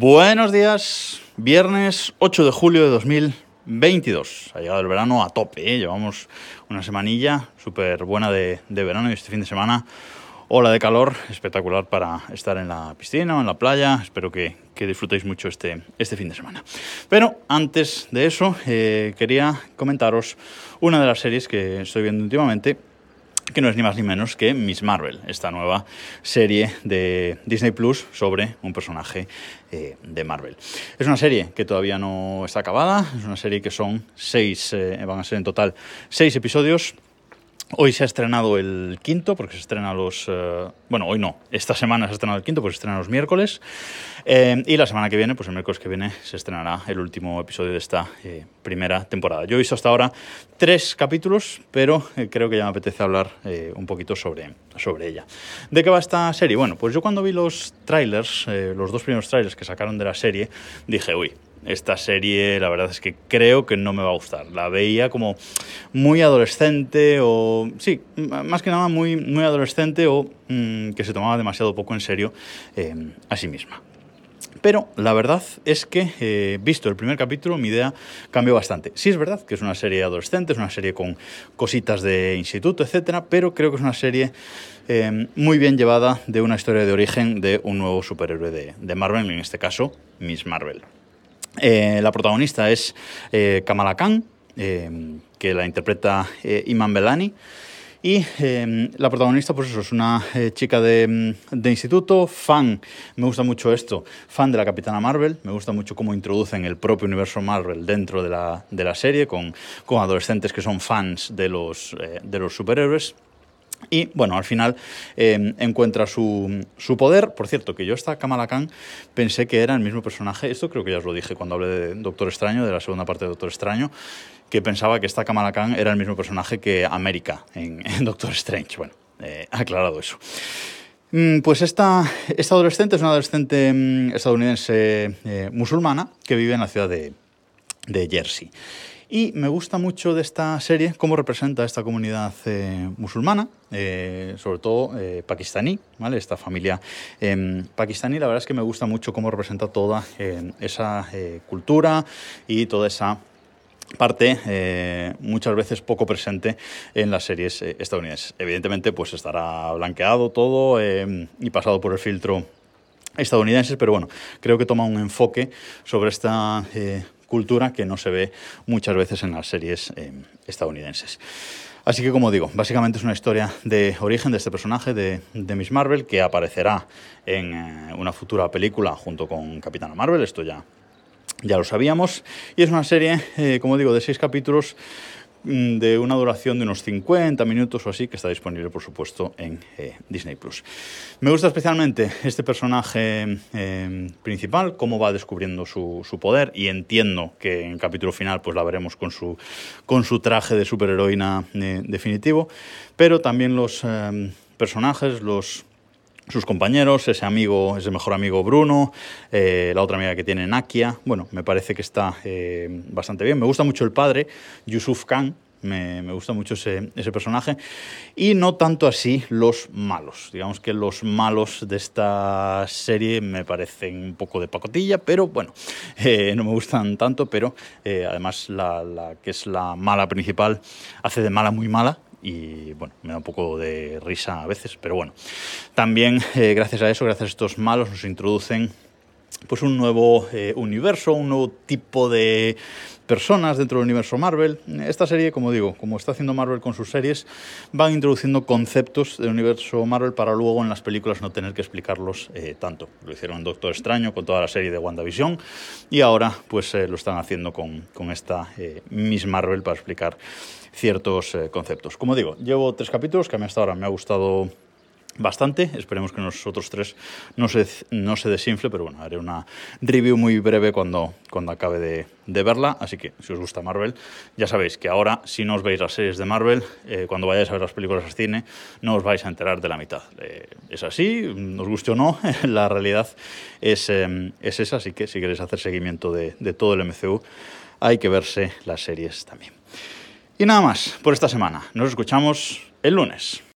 Buenos días, viernes 8 de julio de 2022. Ha llegado el verano a tope, ¿eh? llevamos una semanilla súper buena de, de verano y este fin de semana ola de calor espectacular para estar en la piscina o en la playa. Espero que, disfrutéis mucho este, este fin de semana. Pero antes de eso, eh, quería comentaros una de las series que estoy viendo últimamente que no es ni más ni menos que Miss Marvel, esta nueva serie de Disney Plus sobre un personaje eh, de Marvel. Es una serie que todavía no está acabada, es una serie que son seis, eh, van a ser en total seis episodios Hoy se ha estrenado el quinto, porque se estrena los... Eh, bueno, hoy no, esta semana se ha estrenado el quinto, porque se estrena los miércoles. Eh, y la semana que viene, pues el miércoles que viene, se estrenará el último episodio de esta eh, primera temporada. Yo he visto hasta ahora tres capítulos, pero creo que ya me apetece hablar un poquito sobre, sobre ella. ¿De qué va esta serie? Bueno, pues yo cuando vi los trailers, los dos primeros trailers que sacaron de la serie, dije, uy, esta serie la verdad es que creo que no me va a gustar. La veía como muy adolescente o... Sí, más que nada muy, muy adolescente o mm, que se tomaba demasiado poco en serio eh, a sí misma. Pero la verdad es que, eh, visto el primer capítulo, mi idea cambió bastante. Sí es verdad que es una serie adolescente, es una serie con cositas de instituto, etcétera, pero creo que es una serie eh, muy bien llevada de una historia de origen de un nuevo superhéroe de, de Marvel, en este caso, Miss Marvel. Eh, la protagonista es eh, Kamala Khan, eh, que la interpreta Iman Belani. Y la protagonista, pues eso, es una chica de, instituto, fan, me gusta mucho esto, fan de la Capitana Marvel, me gusta mucho cómo introducen el propio universo Marvel dentro de la, de la serie, con, con, adolescentes que son fans de los, de los superhéroes. Y bueno, al final eh, encuentra su, su, poder. Por cierto, que yo esta Kamala Khan pensé que era el mismo personaje. Esto creo que ya os lo dije cuando hablé de Doctor Extraño, de la segunda parte de Doctor Extraño, que pensaba que esta Kamala Khan era el mismo personaje que América en, Doctor Strange. Bueno, eh, aclarado eso. Mm, pues esta, esta, adolescente es una adolescente mm, estadounidense eh, musulmana que vive en la ciudad de, de Jersey. Y me gusta mucho de esta serie cómo representa esta comunidad eh, musulmana, eh, sobre todo eh, pakistaní, ¿vale? Esta familia em, pakistaní, la verdad es que me gusta mucho cómo representa toda esa cultura y toda esa parte muchas veces poco presente en las series estadounidenses. Evidentemente, pues estará blanqueado todo y pasado por el filtro estadounidense, pero bueno, creo que toma un enfoque sobre esta cultura que no se ve muchas veces en las series eh, estadounidenses. Así que, como digo, básicamente es una historia de origen de este personaje, de, Miss Marvel, que aparecerá en eh, una futura película junto con Capitana Marvel, esto ya, ya lo sabíamos, y es una serie, eh, como digo, de seis capítulos de una duración de unos 50 minutos o así, que está disponible, por supuesto, en eh, Disney Plus. Me gusta especialmente este personaje eh, principal, cómo va descubriendo su, poder, y entiendo que en el capítulo final pues la veremos con su, con su traje de superheroína eh, definitivo, pero también los personajes, los sus compañeros, ese amigo, ese mejor amigo Bruno, eh, la otra amiga que tiene Nakia. Bueno, me parece que está eh, bastante bien. Me gusta mucho el padre, Yusuf Khan. Me, me gusta mucho ese, ese, personaje. Y no tanto así los malos. Digamos que los malos de esta serie me parecen un poco de pacotilla, pero bueno, eh, no me gustan tanto. Pero además, la, la que es la mala principal hace de mala muy mala y bueno, me da un poco de risa a veces, pero bueno, también eh, gracias a eso, gracias a estos malos, nos introducen pues un nuevo eh, universo, un nuevo tipo de personas dentro del universo Marvel. Esta serie, como digo, como está haciendo Marvel con sus series, van introduciendo conceptos del universo Marvel para luego en las películas no tener que explicarlos eh, tanto. Lo hicieron en Doctor Extraño con toda la serie de WandaVision y ahora pues lo están haciendo con, con esta Miss Marvel para explicar ciertos eh, conceptos. Como digo, llevo tres capítulos que a mí hasta ahora me ha gustado bastante. Esperemos que nosotros tres no se, no se desinfle, pero bueno, haré una review muy breve cuando, cuando acabe de, de, verla. Así que si os gusta Marvel, ya sabéis que ahora, si no os veis las series de Marvel, eh, cuando vayáis a ver las películas al cine, no os vais a enterar de la mitad. Eh, es así, nos guste o no, la realidad es, es esa. Así que si queréis hacer seguimiento de, de todo el MCU, hay que verse las series también. Y nada más por esta semana. Nos escuchamos el lunes.